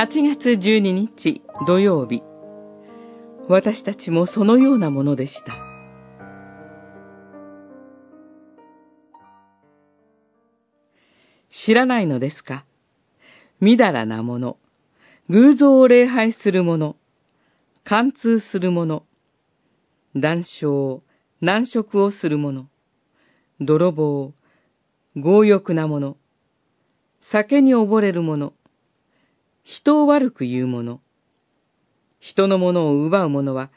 8月12日土曜日、私たちもそのようなものでした。知らないのですか？みだらなもの、偶像を礼拝する者、貫通する者、談笑、難色をする者、泥棒、強欲な者、酒に溺れる者、人を悪く言う者、人のものを奪う者は、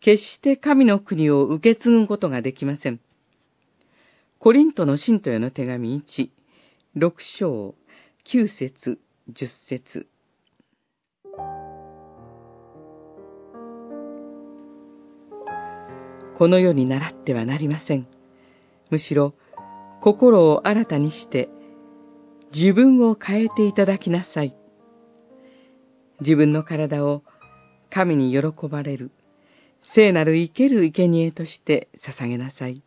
決して神の国を受け継ぐことができません。コリントの信徒への手紙1、6章、9節、10節。この世に習ってはなりません。むしろ、心を新たにして、自分を変えていただきなさい。自分の体を神に喜ばれる、聖なる生ける生贄として捧げなさい。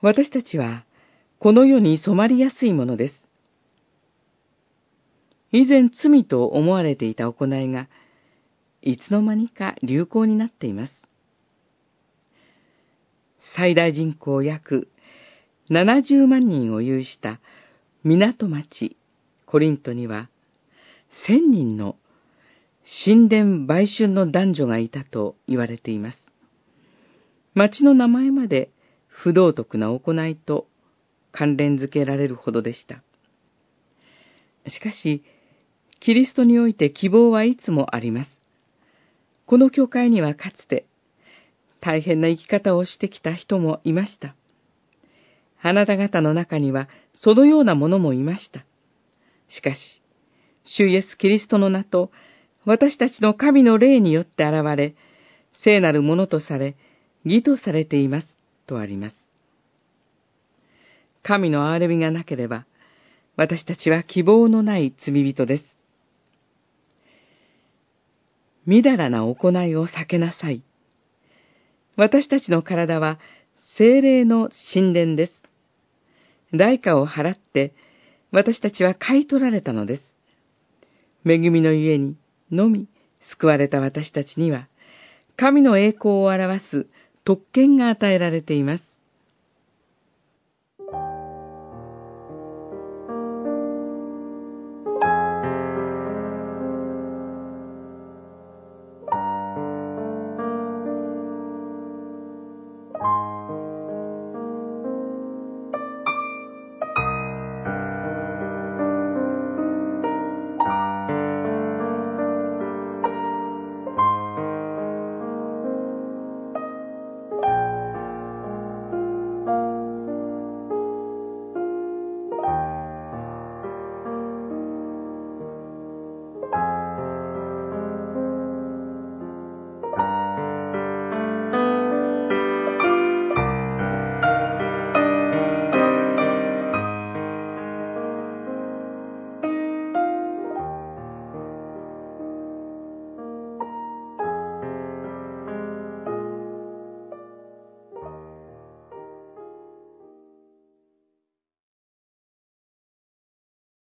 私たちは、この世に染まりやすいものです。以前罪と思われていた行いが、いつの間にか流行になっています。最大人口約70万人を有した港町コリントには、1000人の神殿売春の男女がいたと言われています。町の名前まで不道徳な行いと関連づけられるほどでした。しかし、キリストにおいて希望はいつもあります。この教会にはかつて、大変な生き方をしてきた人もいました。あなた方の中には、そのようなものもいました。しかし、主イエス・キリストの名と、私たちの神の霊によって現れ、聖なるものとされ、義とされています、とあります。神の憐れみがなければ、私たちは希望のない罪人です。みだらな行いを避けなさい。私たちの体は精霊の神殿です。代価を払って、私たちは買い取られたのです。恵みの家にのみ救われた私たちには、神の栄光を表す特権が与えられています。